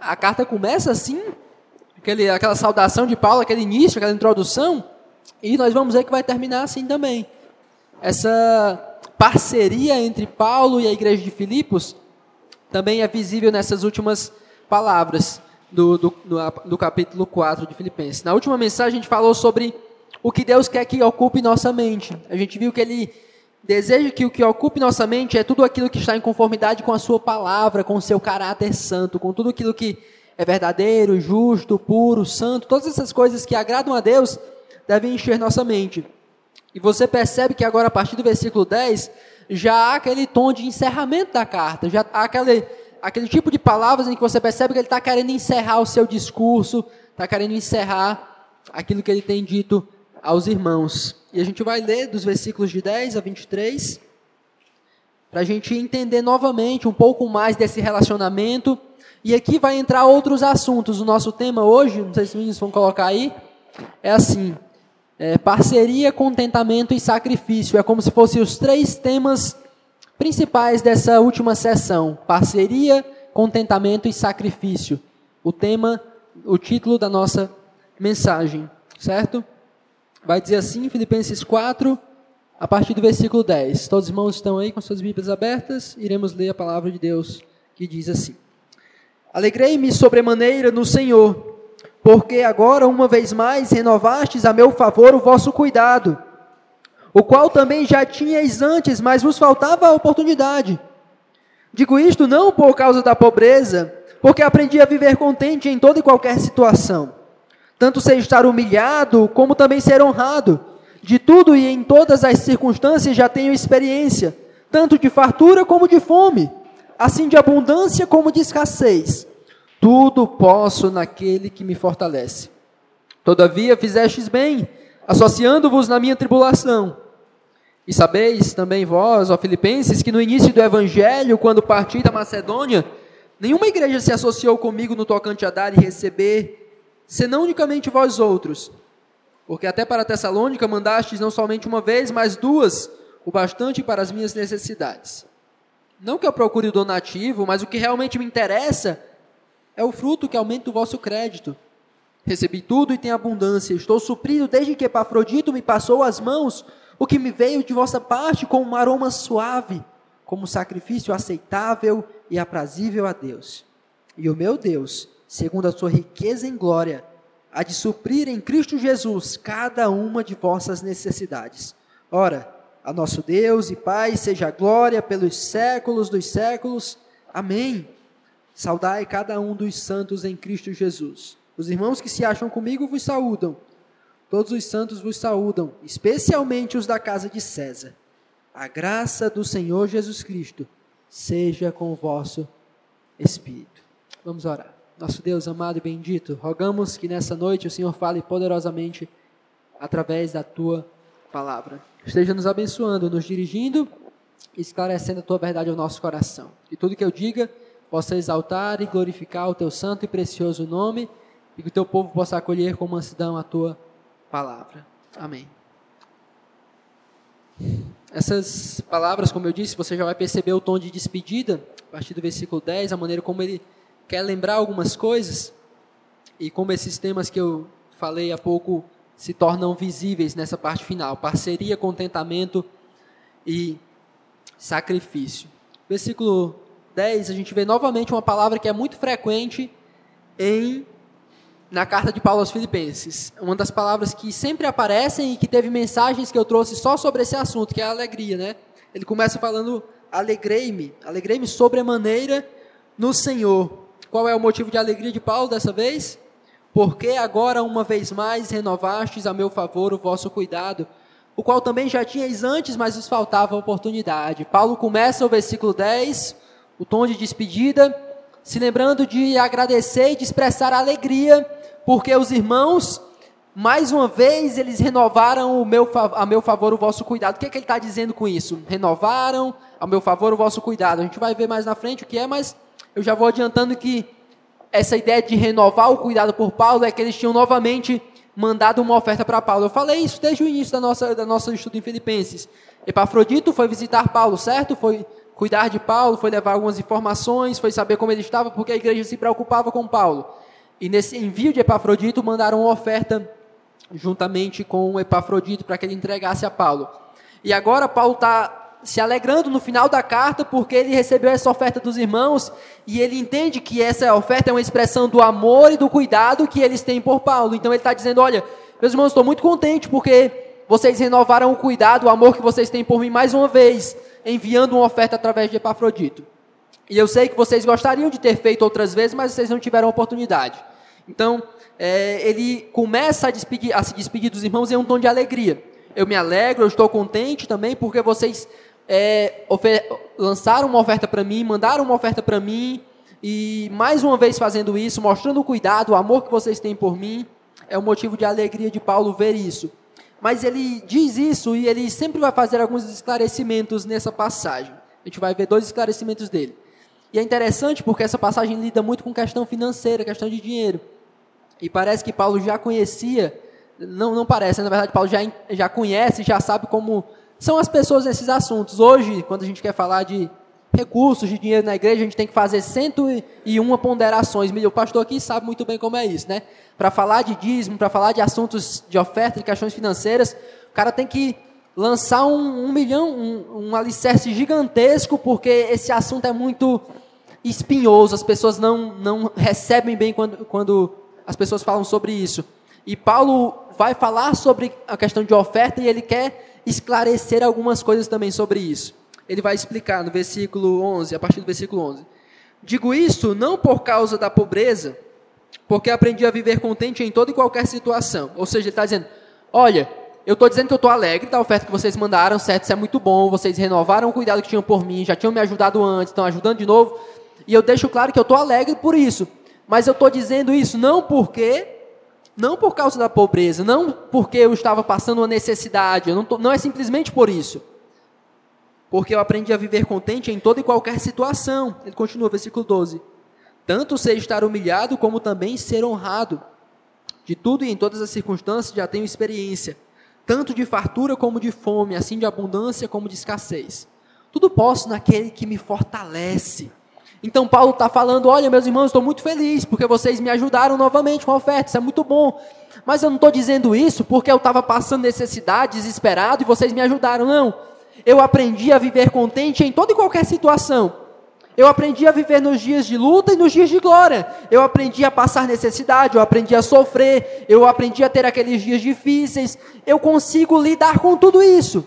a carta começa assim, aquele, aquela saudação de Paulo, aquele início, aquela introdução, e nós vamos ver que vai terminar assim também. Essa parceria entre Paulo e a igreja de Filipos também é visível nessas últimas palavras do, do, do, do capítulo 4 de Filipenses. Na última mensagem a gente falou sobre o que Deus quer que ocupe nossa mente. A gente viu que Ele deseja que o que ocupe nossa mente é tudo aquilo que está em conformidade com a Sua palavra, com o seu caráter santo, com tudo aquilo que é verdadeiro, justo, puro, santo, todas essas coisas que agradam a Deus devem encher nossa mente. E você percebe que agora, a partir do versículo 10, já há aquele tom de encerramento da carta, já há aquele, aquele tipo de palavras em que você percebe que ele está querendo encerrar o seu discurso, está querendo encerrar aquilo que ele tem dito aos irmãos. E a gente vai ler dos versículos de 10 a 23, para a gente entender novamente um pouco mais desse relacionamento. E aqui vai entrar outros assuntos. O nosso tema hoje, não sei se os meninos vão colocar aí, é assim: é, parceria, contentamento e sacrifício. É como se fossem os três temas principais dessa última sessão: parceria, contentamento e sacrifício. O tema, o título da nossa mensagem, certo? Vai dizer assim, Filipenses 4, a partir do versículo 10. Todos os irmãos estão aí com suas Bíblias abertas, iremos ler a palavra de Deus que diz assim: Alegrei-me sobremaneira no Senhor, porque agora uma vez mais renovastes a meu favor o vosso cuidado, o qual também já tinhais antes, mas vos faltava a oportunidade. Digo isto não por causa da pobreza, porque aprendi a viver contente em toda e qualquer situação tanto ser estar humilhado, como também ser honrado. De tudo e em todas as circunstâncias já tenho experiência, tanto de fartura como de fome, assim de abundância como de escassez. Tudo posso naquele que me fortalece. Todavia fizestes bem, associando-vos na minha tribulação. E sabeis também vós, ó Filipenses, que no início do evangelho, quando parti da Macedônia, nenhuma igreja se associou comigo no tocante a dar e receber senão unicamente vós outros. Porque até para Tessalônica mandastes não somente uma vez, mas duas, o bastante para as minhas necessidades. Não que eu procure o donativo, mas o que realmente me interessa é o fruto que aumenta o vosso crédito. Recebi tudo e tenho abundância. Estou suprido desde que Epafrodito me passou as mãos, o que me veio de vossa parte com um aroma suave, como sacrifício aceitável e aprazível a Deus. E o meu Deus segundo a sua riqueza em glória, há de suprir em Cristo Jesus cada uma de vossas necessidades. Ora, a nosso Deus e Pai seja a glória pelos séculos dos séculos. Amém. Saudai cada um dos santos em Cristo Jesus. Os irmãos que se acham comigo vos saúdam. Todos os santos vos saúdam, especialmente os da casa de César. A graça do Senhor Jesus Cristo seja com o vosso espírito. Vamos orar. Nosso Deus amado e bendito, rogamos que nessa noite o Senhor fale poderosamente através da tua palavra. Esteja nos abençoando, nos dirigindo e esclarecendo a tua verdade ao nosso coração. E tudo que eu diga possa exaltar e glorificar o teu santo e precioso nome e que o teu povo possa acolher com mansidão a tua palavra. Amém. Essas palavras, como eu disse, você já vai perceber o tom de despedida, a partir do versículo 10, a maneira como ele quer lembrar algumas coisas e como esses temas que eu falei há pouco se tornam visíveis nessa parte final: parceria, contentamento e sacrifício. Versículo 10, a gente vê novamente uma palavra que é muito frequente em na carta de Paulo aos Filipenses. Uma das palavras que sempre aparecem e que teve mensagens que eu trouxe só sobre esse assunto, que é a alegria, né? Ele começa falando: "Alegrei-me, alegrei-me sobremaneira no Senhor". Qual é o motivo de alegria de Paulo dessa vez? Porque agora, uma vez mais, renovastes a meu favor o vosso cuidado, o qual também já tinhais antes, mas vos faltava oportunidade. Paulo começa o versículo 10, o tom de despedida, se lembrando de agradecer e de expressar alegria, porque os irmãos, mais uma vez, eles renovaram meu, a meu favor o vosso cuidado. O que, é que ele está dizendo com isso? Renovaram a meu favor o vosso cuidado. A gente vai ver mais na frente o que é, mas eu já vou adiantando que essa ideia de renovar o cuidado por Paulo é que eles tinham novamente mandado uma oferta para Paulo. Eu falei isso desde o início da nossa, da nossa estudo em Filipenses. Epafrodito foi visitar Paulo, certo? Foi cuidar de Paulo, foi levar algumas informações, foi saber como ele estava, porque a igreja se preocupava com Paulo. E nesse envio de Epafrodito, mandaram uma oferta juntamente com Epafrodito para que ele entregasse a Paulo. E agora Paulo está se alegrando no final da carta porque ele recebeu essa oferta dos irmãos e ele entende que essa oferta é uma expressão do amor e do cuidado que eles têm por Paulo. Então ele está dizendo: Olha, meus irmãos, estou muito contente porque vocês renovaram o cuidado, o amor que vocês têm por mim mais uma vez, enviando uma oferta através de Epafrodito. E eu sei que vocês gostariam de ter feito outras vezes, mas vocês não tiveram oportunidade. Então, é, ele começa a, despedir, a se despedir dos irmãos em um tom de alegria. Eu me alegro, eu estou contente também, porque vocês é, lançaram uma oferta para mim, mandaram uma oferta para mim, e mais uma vez fazendo isso, mostrando o cuidado, o amor que vocês têm por mim, é um motivo de alegria de Paulo ver isso. Mas ele diz isso e ele sempre vai fazer alguns esclarecimentos nessa passagem. A gente vai ver dois esclarecimentos dele. E é interessante porque essa passagem lida muito com questão financeira, questão de dinheiro. E parece que Paulo já conhecia, não, não parece, na verdade, Paulo já, já conhece, já sabe como são as pessoas nesses assuntos. Hoje, quando a gente quer falar de recursos, de dinheiro na igreja, a gente tem que fazer 101 ponderações. O pastor aqui sabe muito bem como é isso, né? Para falar de dízimo, para falar de assuntos de oferta, de questões financeiras, o cara tem que lançar um, um milhão, um, um alicerce gigantesco, porque esse assunto é muito espinhoso, as pessoas não, não recebem bem quando, quando as pessoas falam sobre isso. E Paulo vai falar sobre a questão de oferta e ele quer esclarecer algumas coisas também sobre isso. Ele vai explicar no versículo 11, a partir do versículo 11. Digo isso não por causa da pobreza, porque aprendi a viver contente em toda e qualquer situação. Ou seja, ele está dizendo: olha, eu estou dizendo que eu estou alegre da oferta que vocês mandaram, certo? Isso é muito bom. Vocês renovaram o cuidado que tinham por mim, já tinham me ajudado antes, estão ajudando de novo. E eu deixo claro que eu estou alegre por isso. Mas eu estou dizendo isso não porque não por causa da pobreza, não porque eu estava passando uma necessidade, não, tô, não é simplesmente por isso. Porque eu aprendi a viver contente em toda e qualquer situação. Ele continua, versículo 12. Tanto sei estar humilhado, como também ser honrado. De tudo e em todas as circunstâncias já tenho experiência, tanto de fartura como de fome, assim de abundância como de escassez. Tudo posso naquele que me fortalece. Então Paulo está falando: olha, meus irmãos, estou muito feliz porque vocês me ajudaram novamente com a oferta, isso é muito bom. Mas eu não estou dizendo isso porque eu estava passando necessidade, desesperado e vocês me ajudaram, não. Eu aprendi a viver contente em toda e qualquer situação. Eu aprendi a viver nos dias de luta e nos dias de glória. Eu aprendi a passar necessidade, eu aprendi a sofrer, eu aprendi a ter aqueles dias difíceis. Eu consigo lidar com tudo isso.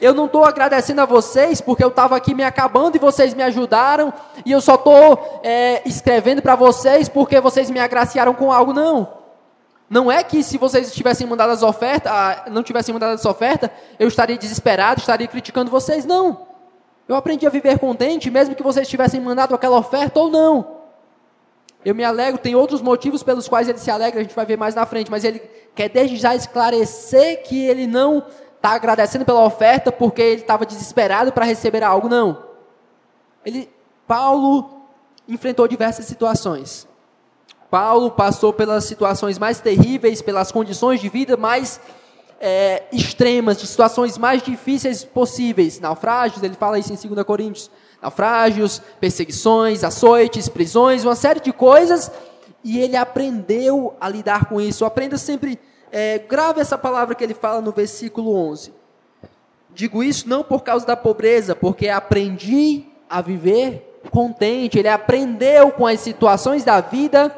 Eu não estou agradecendo a vocês porque eu estava aqui me acabando e vocês me ajudaram, e eu só estou é, escrevendo para vocês porque vocês me agraciaram com algo, não. Não é que se vocês tivessem mandado as ofertas, ah, não tivessem mandado essa oferta, eu estaria desesperado, estaria criticando vocês, não. Eu aprendi a viver contente, mesmo que vocês tivessem mandado aquela oferta ou não. Eu me alegro, tem outros motivos pelos quais ele se alegra, a gente vai ver mais na frente, mas ele quer desde já esclarecer que ele não está agradecendo pela oferta porque ele estava desesperado para receber algo, não. Ele, Paulo enfrentou diversas situações. Paulo passou pelas situações mais terríveis, pelas condições de vida mais é, extremas, de situações mais difíceis possíveis. Naufrágios, ele fala isso em 2 Coríntios. Naufrágios, perseguições, açoites, prisões, uma série de coisas. E ele aprendeu a lidar com isso. Aprenda sempre é, grave essa palavra que ele fala no versículo 11. Digo isso não por causa da pobreza, porque aprendi a viver contente. Ele aprendeu com as situações da vida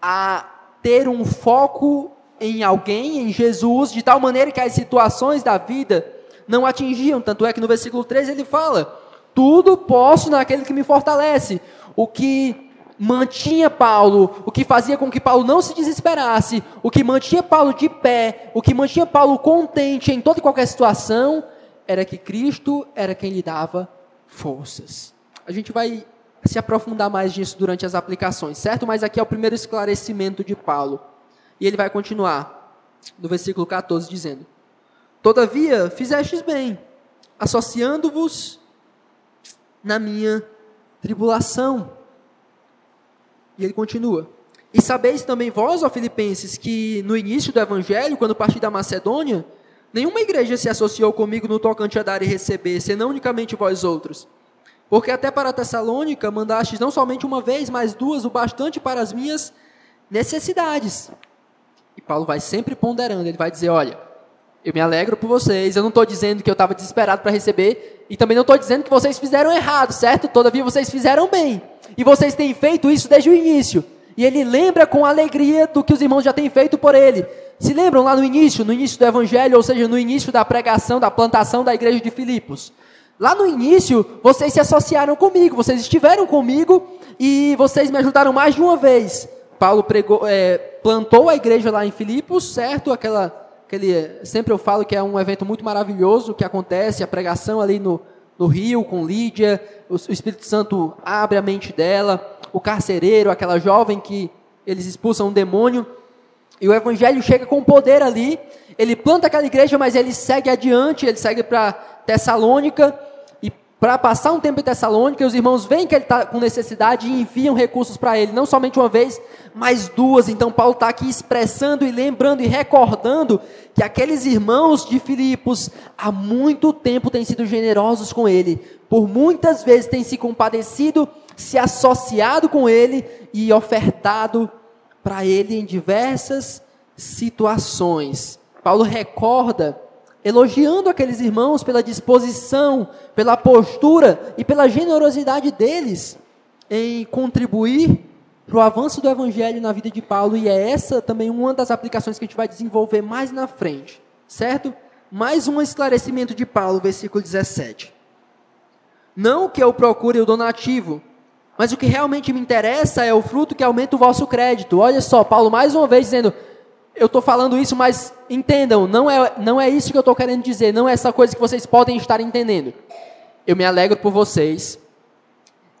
a ter um foco em alguém, em Jesus, de tal maneira que as situações da vida não atingiam. Tanto é que no versículo 13 ele fala: Tudo posso naquele que me fortalece. O que mantinha Paulo, o que fazia com que Paulo não se desesperasse, o que mantinha Paulo de pé, o que mantinha Paulo contente em toda e qualquer situação, era que Cristo era quem lhe dava forças. A gente vai se aprofundar mais nisso durante as aplicações, certo? Mas aqui é o primeiro esclarecimento de Paulo. E ele vai continuar no versículo 14 dizendo: Todavia fizestes bem, associando-vos na minha tribulação e ele continua. E sabeis também vós, ó Filipenses, que no início do Evangelho, quando parti da Macedônia, nenhuma igreja se associou comigo no tocante a dar e receber, senão unicamente vós outros. Porque até para Tessalônica mandastes não somente uma vez, mas duas, o bastante para as minhas necessidades. E Paulo vai sempre ponderando, ele vai dizer: olha, eu me alegro por vocês, eu não estou dizendo que eu estava desesperado para receber, e também não estou dizendo que vocês fizeram errado, certo? Todavia vocês fizeram bem. E vocês têm feito isso desde o início. E ele lembra com alegria do que os irmãos já têm feito por ele. Se lembram lá no início, no início do evangelho, ou seja, no início da pregação, da plantação da igreja de Filipos. Lá no início, vocês se associaram comigo, vocês estiveram comigo e vocês me ajudaram mais de uma vez. Paulo pregou, é, plantou a igreja lá em Filipos, certo? Aquela, aquele, sempre eu falo que é um evento muito maravilhoso que acontece, a pregação ali no, no rio com Lídia, o, o Espírito Santo abre a mente dela, o carcereiro, aquela jovem que eles expulsam um demônio, e o evangelho chega com poder ali, ele planta aquela igreja, mas ele segue adiante, ele segue para Tessalônica, para passar um tempo em Tessalônica, os irmãos veem que ele está com necessidade e enviam recursos para ele, não somente uma vez, mas duas. Então, Paulo está aqui expressando e lembrando e recordando que aqueles irmãos de Filipos há muito tempo têm sido generosos com ele, por muitas vezes têm se compadecido, se associado com ele e ofertado para ele em diversas situações. Paulo recorda elogiando aqueles irmãos pela disposição, pela postura e pela generosidade deles em contribuir para o avanço do evangelho na vida de Paulo, e é essa também uma das aplicações que a gente vai desenvolver mais na frente, certo? Mais um esclarecimento de Paulo, versículo 17. Não que eu procure o donativo, mas o que realmente me interessa é o fruto que aumenta o vosso crédito. Olha só, Paulo mais uma vez dizendo: eu estou falando isso, mas entendam, não é, não é isso que eu estou querendo dizer, não é essa coisa que vocês podem estar entendendo. Eu me alegro por vocês.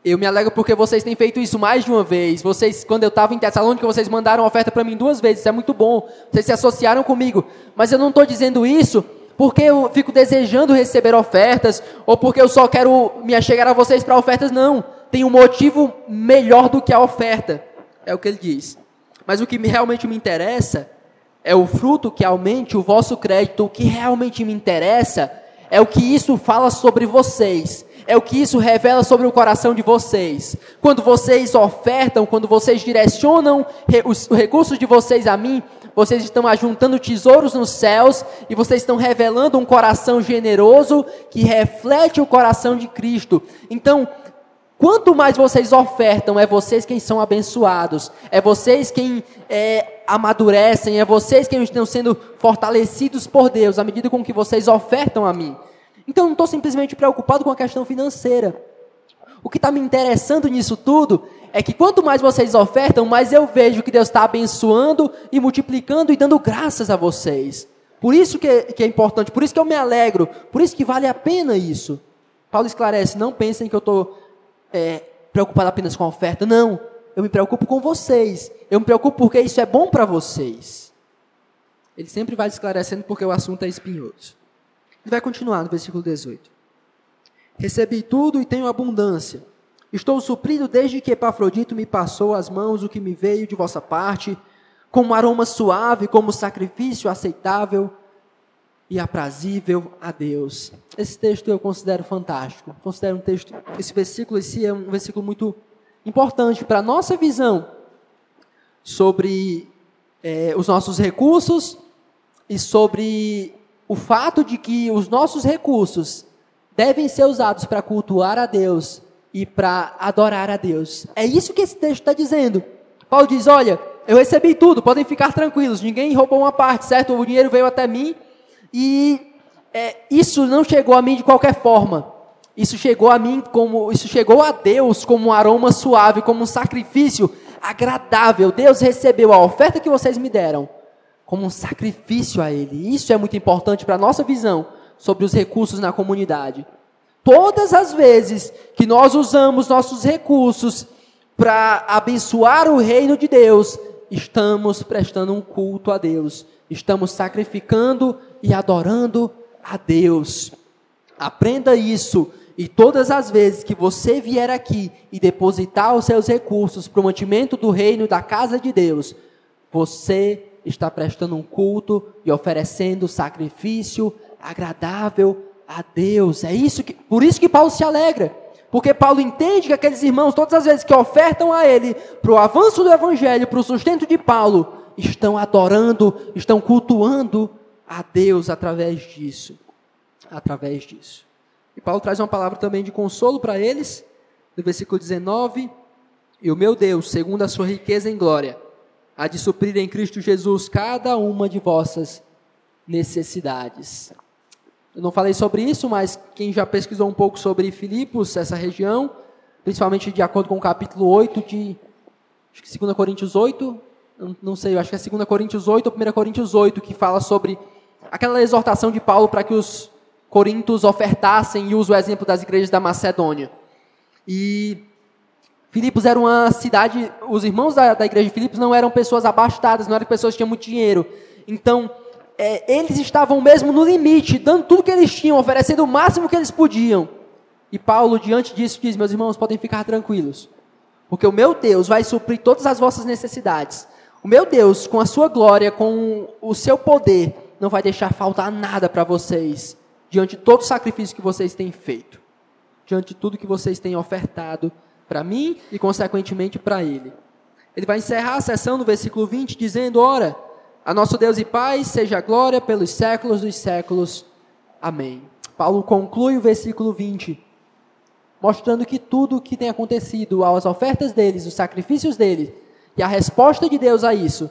Eu me alegro porque vocês têm feito isso mais de uma vez. Vocês, quando eu estava em Tessalônica, vocês mandaram oferta para mim duas vezes. Isso é muito bom. Vocês se associaram comigo. Mas eu não estou dizendo isso porque eu fico desejando receber ofertas ou porque eu só quero me achegar a vocês para ofertas. Não. Tem um motivo melhor do que a oferta. É o que ele diz. Mas o que realmente me interessa é o fruto que aumente o vosso crédito. O que realmente me interessa é o que isso fala sobre vocês. É o que isso revela sobre o coração de vocês. Quando vocês ofertam, quando vocês direcionam os recursos de vocês a mim, vocês estão ajuntando tesouros nos céus e vocês estão revelando um coração generoso que reflete o coração de Cristo. Então, Quanto mais vocês ofertam, é vocês quem são abençoados, é vocês quem é, amadurecem, é vocês quem estão sendo fortalecidos por Deus, à medida com que vocês ofertam a mim. Então, eu não estou simplesmente preocupado com a questão financeira. O que está me interessando nisso tudo é que quanto mais vocês ofertam, mais eu vejo que Deus está abençoando e multiplicando e dando graças a vocês. Por isso que é, que é importante, por isso que eu me alegro, por isso que vale a pena isso. Paulo esclarece: não pensem que eu estou é, preocupado apenas com a oferta. Não, eu me preocupo com vocês. Eu me preocupo porque isso é bom para vocês. Ele sempre vai esclarecendo porque o assunto é espinhoso. Ele vai continuar no versículo 18. Recebi tudo e tenho abundância. Estou suprido desde que Epafrodito me passou às mãos o que me veio de vossa parte, como aroma suave, como sacrifício aceitável e aprazível a Deus. Esse texto eu considero fantástico. Considero um texto, esse versículo em si é um versículo muito importante para a nossa visão sobre é, os nossos recursos e sobre o fato de que os nossos recursos devem ser usados para cultuar a Deus e para adorar a Deus. É isso que esse texto está dizendo. Paulo diz: Olha, eu recebi tudo, podem ficar tranquilos, ninguém roubou uma parte, certo? O dinheiro veio até mim e é, isso não chegou a mim de qualquer forma. Isso chegou a mim como, isso chegou a Deus como um aroma suave, como um sacrifício agradável. Deus recebeu a oferta que vocês me deram como um sacrifício a Ele. Isso é muito importante para a nossa visão sobre os recursos na comunidade. Todas as vezes que nós usamos nossos recursos para abençoar o reino de Deus, estamos prestando um culto a Deus, estamos sacrificando e adorando a Deus. Aprenda isso. E todas as vezes que você vier aqui e depositar os seus recursos para o mantimento do reino da casa de Deus, você está prestando um culto e oferecendo sacrifício agradável a Deus. É isso que, por isso que Paulo se alegra, Porque Paulo entende que aqueles irmãos, todas as vezes que ofertam a ele para o avanço do evangelho, para o sustento de Paulo, estão adorando, estão cultuando a Deus através disso. Através disso. E Paulo traz uma palavra também de consolo para eles, no versículo 19: E o meu Deus, segundo a sua riqueza em glória, há de suprir em Cristo Jesus cada uma de vossas necessidades. Eu não falei sobre isso, mas quem já pesquisou um pouco sobre Filipos, essa região, principalmente de acordo com o capítulo 8 de acho que 2 Coríntios 8, não sei, acho que é 2 Coríntios 8 ou 1 Coríntios 8, que fala sobre aquela exortação de Paulo para que os coríntios ofertassem e usa o exemplo das igrejas da Macedônia. E Filipos era uma cidade, os irmãos da, da igreja de Filipos não eram pessoas abastadas, não eram pessoas que tinham muito dinheiro. Então, é, eles estavam mesmo no limite, dando tudo que eles tinham, oferecendo o máximo que eles podiam. E Paulo, diante disso, diz: Meus irmãos, podem ficar tranquilos, porque o meu Deus vai suprir todas as vossas necessidades. O meu Deus, com a sua glória, com o seu poder, não vai deixar faltar nada para vocês, diante de todo o sacrifício que vocês têm feito, diante de tudo que vocês têm ofertado para mim e, consequentemente, para Ele. Ele vai encerrar a sessão no versículo 20, dizendo: Ora, a nosso Deus e Pai seja glória pelos séculos dos séculos. Amém. Paulo conclui o versículo 20, mostrando que tudo o que tem acontecido, as ofertas deles, os sacrifícios deles e a resposta de Deus a isso,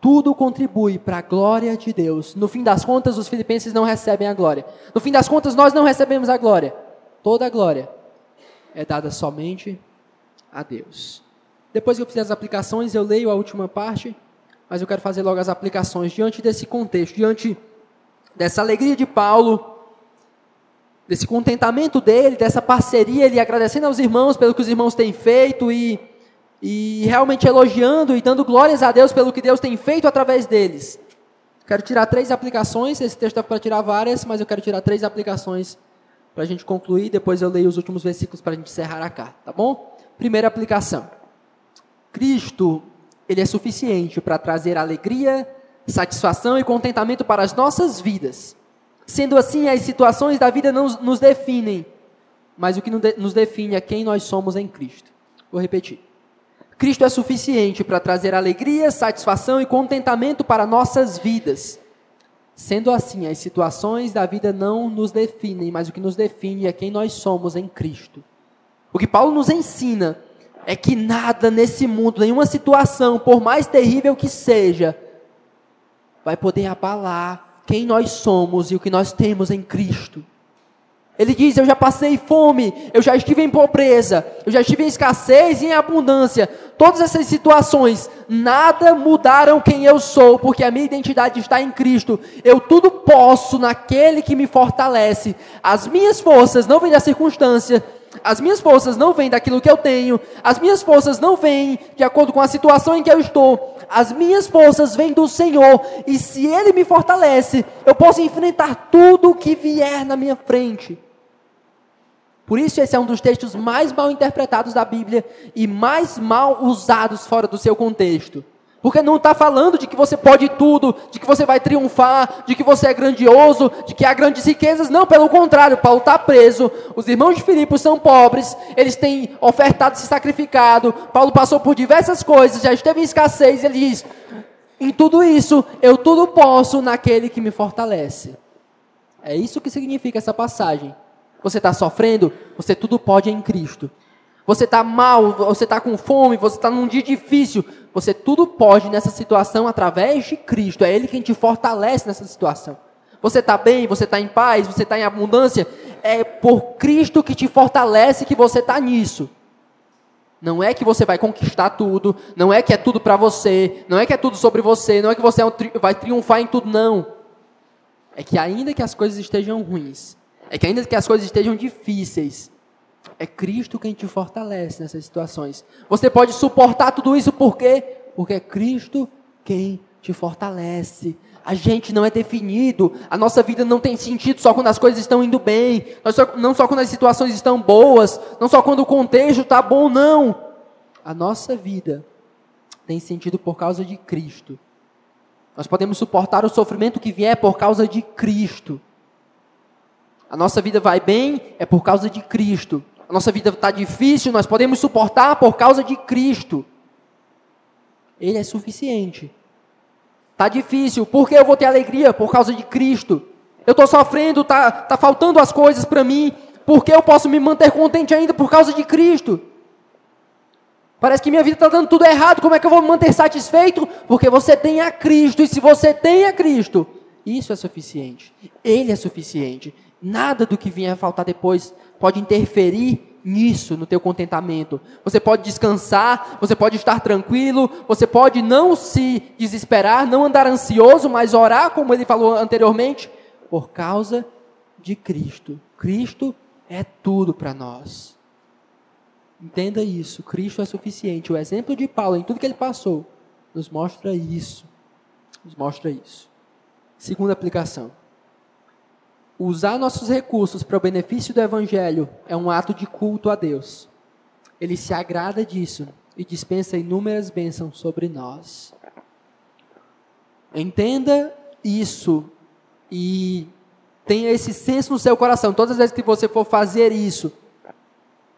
tudo contribui para a glória de Deus. No fim das contas, os filipenses não recebem a glória. No fim das contas, nós não recebemos a glória. Toda a glória é dada somente a Deus. Depois que eu fizer as aplicações, eu leio a última parte mas eu quero fazer logo as aplicações diante desse contexto, diante dessa alegria de Paulo, desse contentamento dele, dessa parceria, ele agradecendo aos irmãos pelo que os irmãos têm feito e, e realmente elogiando e dando glórias a Deus pelo que Deus tem feito através deles. Quero tirar três aplicações, esse texto dá para tirar várias, mas eu quero tirar três aplicações para a gente concluir, depois eu leio os últimos versículos para a gente encerrar a carta, tá bom? Primeira aplicação. Cristo ele é suficiente para trazer alegria, satisfação e contentamento para as nossas vidas. Sendo assim, as situações da vida não nos definem, mas o que nos define é quem nós somos em Cristo. Vou repetir. Cristo é suficiente para trazer alegria, satisfação e contentamento para nossas vidas. Sendo assim, as situações da vida não nos definem, mas o que nos define é quem nós somos em Cristo. O que Paulo nos ensina é que nada nesse mundo, nenhuma situação, por mais terrível que seja, vai poder abalar quem nós somos e o que nós temos em Cristo. Ele diz: Eu já passei fome, eu já estive em pobreza, eu já estive em escassez e em abundância. Todas essas situações, nada mudaram quem eu sou, porque a minha identidade está em Cristo. Eu tudo posso naquele que me fortalece. As minhas forças não vêm da circunstância, as minhas forças não vêm daquilo que eu tenho, as minhas forças não vêm de acordo com a situação em que eu estou, as minhas forças vêm do Senhor, e se Ele me fortalece, eu posso enfrentar tudo o que vier na minha frente. Por isso, esse é um dos textos mais mal interpretados da Bíblia e mais mal usados fora do seu contexto. Porque não está falando de que você pode tudo, de que você vai triunfar, de que você é grandioso, de que há grandes riquezas. Não, pelo contrário, Paulo está preso. Os irmãos de Filipos são pobres, eles têm ofertado se sacrificado. Paulo passou por diversas coisas, já esteve em escassez. Ele diz: em tudo isso, eu tudo posso naquele que me fortalece. É isso que significa essa passagem. Você está sofrendo, você tudo pode em Cristo. Você está mal, você está com fome, você está num dia difícil. Você tudo pode nessa situação através de Cristo. É Ele quem te fortalece nessa situação. Você está bem, você está em paz, você está em abundância. É por Cristo que te fortalece que você está nisso. Não é que você vai conquistar tudo, não é que é tudo para você, não é que é tudo sobre você, não é que você é vai triunfar em tudo, não. É que ainda que as coisas estejam ruins, é que ainda que as coisas estejam difíceis, é Cristo quem te fortalece nessas situações. Você pode suportar tudo isso por quê? Porque é Cristo quem te fortalece. A gente não é definido, a nossa vida não tem sentido só quando as coisas estão indo bem, não só quando as situações estão boas, não só quando o contexto está bom, não. A nossa vida tem sentido por causa de Cristo. Nós podemos suportar o sofrimento que vier por causa de Cristo. A nossa vida vai bem é por causa de Cristo a nossa vida está difícil, nós podemos suportar por causa de Cristo. Ele é suficiente. Está difícil, por que eu vou ter alegria? Por causa de Cristo. Eu estou sofrendo, está tá faltando as coisas para mim, por que eu posso me manter contente ainda? Por causa de Cristo. Parece que minha vida está dando tudo errado, como é que eu vou me manter satisfeito? Porque você tem a Cristo, e se você tem a Cristo, isso é suficiente. Ele é suficiente. Nada do que vier a faltar depois pode interferir nisso, no teu contentamento. Você pode descansar, você pode estar tranquilo, você pode não se desesperar, não andar ansioso, mas orar, como ele falou anteriormente, por causa de Cristo. Cristo é tudo para nós. Entenda isso, Cristo é suficiente. O exemplo de Paulo em tudo que ele passou nos mostra isso. Nos mostra isso. Segunda aplicação. Usar nossos recursos para o benefício do Evangelho é um ato de culto a Deus. Ele se agrada disso e dispensa inúmeras bênçãos sobre nós. Entenda isso e tenha esse senso no seu coração. Todas as vezes que você for fazer isso,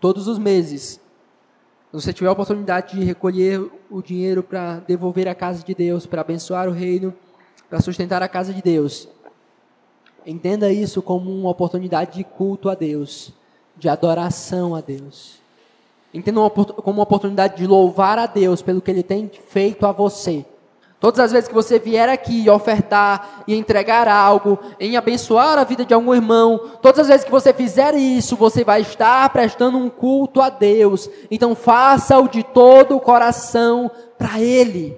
todos os meses, se você tiver a oportunidade de recolher o dinheiro para devolver a casa de Deus, para abençoar o reino, para sustentar a casa de Deus, Entenda isso como uma oportunidade de culto a Deus, de adoração a Deus. Entenda como uma oportunidade de louvar a Deus pelo que Ele tem feito a você. Todas as vezes que você vier aqui ofertar e entregar algo, em abençoar a vida de algum irmão, todas as vezes que você fizer isso, você vai estar prestando um culto a Deus. Então faça-o de todo o coração para Ele.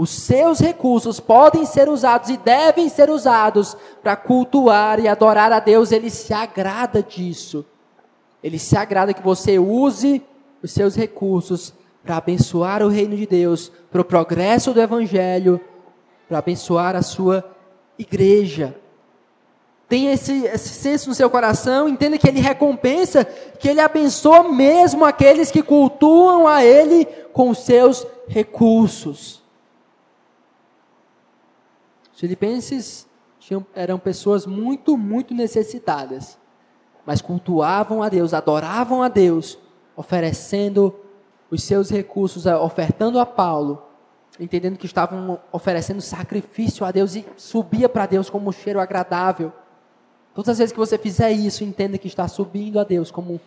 Os seus recursos podem ser usados e devem ser usados para cultuar e adorar a Deus. Ele se agrada disso. Ele se agrada que você use os seus recursos para abençoar o reino de Deus, para o progresso do Evangelho, para abençoar a sua igreja. Tenha esse, esse senso no seu coração, entenda que Ele recompensa, que Ele abençoa mesmo aqueles que cultuam a Ele com seus recursos. Os filipenses tinham, eram pessoas muito, muito necessitadas, mas cultuavam a Deus, adoravam a Deus, oferecendo os seus recursos, ofertando a Paulo, entendendo que estavam oferecendo sacrifício a Deus e subia para Deus como um cheiro agradável. Todas as vezes que você fizer isso, entenda que está subindo a Deus como um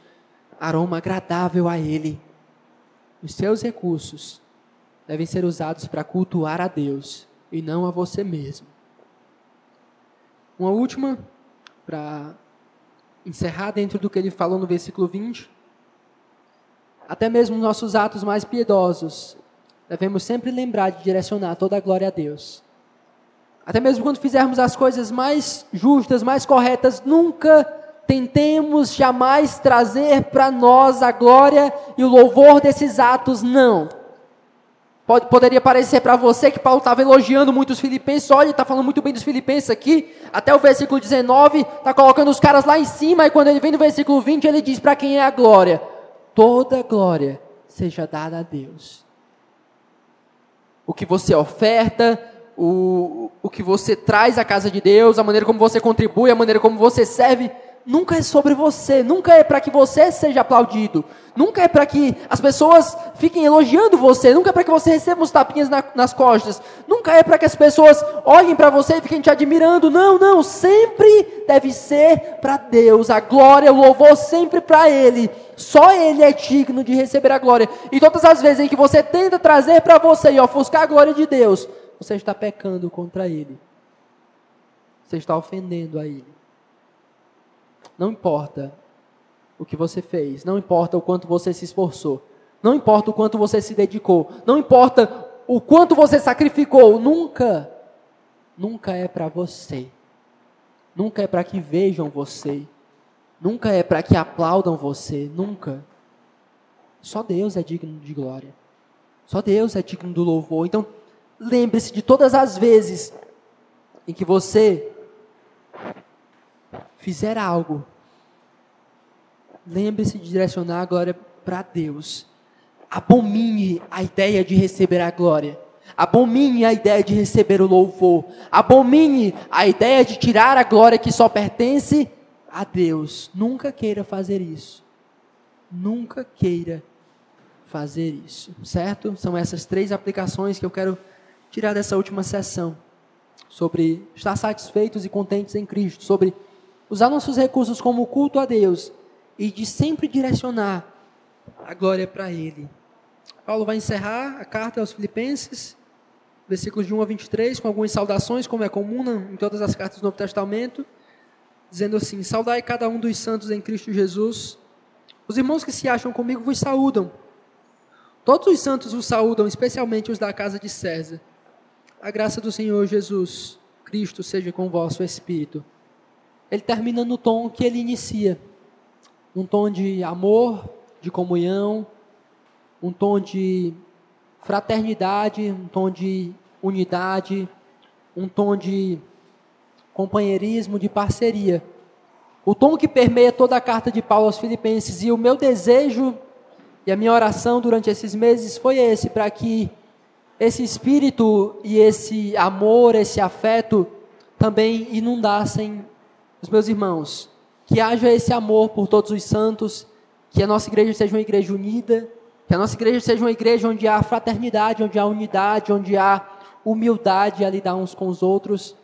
aroma agradável a Ele. Os seus recursos devem ser usados para cultuar a Deus e não a você mesmo. Uma última, para encerrar dentro do que ele falou no versículo 20. Até mesmo nossos atos mais piedosos, devemos sempre lembrar de direcionar toda a glória a Deus. Até mesmo quando fizermos as coisas mais justas, mais corretas, nunca tentemos jamais trazer para nós a glória e o louvor desses atos, não. Pode, poderia parecer para você que Paulo estava elogiando muito os filipenses, olha, está falando muito bem dos filipenses aqui, até o versículo 19, está colocando os caras lá em cima, e quando ele vem no versículo 20, ele diz para quem é a glória: toda glória seja dada a Deus. O que você oferta, o, o que você traz à casa de Deus, a maneira como você contribui, a maneira como você serve, nunca é sobre você, nunca é para que você seja aplaudido, nunca é para que as pessoas fiquem elogiando você, nunca é para que você receba uns tapinhas na, nas costas, nunca é para que as pessoas olhem para você e fiquem te admirando. Não, não, sempre deve ser para Deus, a glória, o louvor sempre para Ele. Só Ele é digno de receber a glória. E todas as vezes em que você tenta trazer para você e ofuscar a glória de Deus, você está pecando contra Ele. Você está ofendendo a Ele. Não importa o que você fez, não importa o quanto você se esforçou, não importa o quanto você se dedicou, não importa o quanto você sacrificou, nunca, nunca é para você, nunca é para que vejam você, nunca é para que aplaudam você, nunca. Só Deus é digno de glória, só Deus é digno do louvor. Então, lembre-se de todas as vezes em que você fizer algo, lembre-se de direcionar a glória para Deus. Abomine a ideia de receber a glória. Abomine a ideia de receber o louvor. Abomine a ideia de tirar a glória que só pertence a Deus. Nunca queira fazer isso. nunca queira fazer isso, certo? São essas três aplicações que eu quero tirar dessa última sessão sobre estar satisfeitos e contentes em Cristo, sobre usar nossos recursos como culto a Deus e de sempre direcionar a glória para Ele. Paulo vai encerrar a carta aos Filipenses, versículos de 1 a 23, com algumas saudações, como é comum em todas as cartas do Novo Testamento, dizendo assim: Saudai cada um dos santos em Cristo Jesus. Os irmãos que se acham comigo vos saúdam. Todos os santos vos saúdam, especialmente os da casa de César. A graça do Senhor Jesus Cristo seja com o vosso espírito. Ele termina no tom que ele inicia. Um tom de amor, de comunhão, um tom de fraternidade, um tom de unidade, um tom de companheirismo, de parceria. O tom que permeia toda a carta de Paulo aos Filipenses e o meu desejo e a minha oração durante esses meses foi esse, para que esse espírito e esse amor, esse afeto também inundassem os meus irmãos. Que haja esse amor por todos os santos, que a nossa igreja seja uma igreja unida, que a nossa igreja seja uma igreja onde há fraternidade, onde há unidade, onde há humildade a lidar uns com os outros,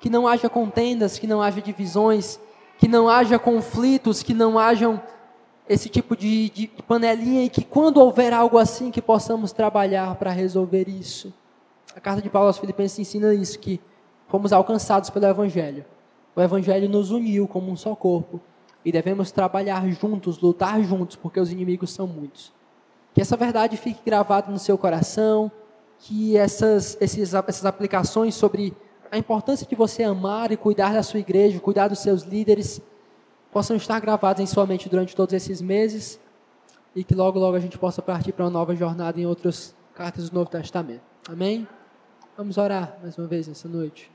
que não haja contendas, que não haja divisões, que não haja conflitos, que não hajam esse tipo de, de panelinha e que quando houver algo assim que possamos trabalhar para resolver isso. A carta de Paulo aos Filipenses ensina isso, que fomos alcançados pelo Evangelho. O Evangelho nos uniu como um só corpo e devemos trabalhar juntos, lutar juntos, porque os inimigos são muitos. Que essa verdade fique gravada no seu coração, que essas, esses, essas aplicações sobre a importância de você amar e cuidar da sua igreja, cuidar dos seus líderes, possam estar gravados em sua mente durante todos esses meses e que logo, logo a gente possa partir para uma nova jornada em outras cartas do Novo Testamento. Amém? Vamos orar mais uma vez nessa noite.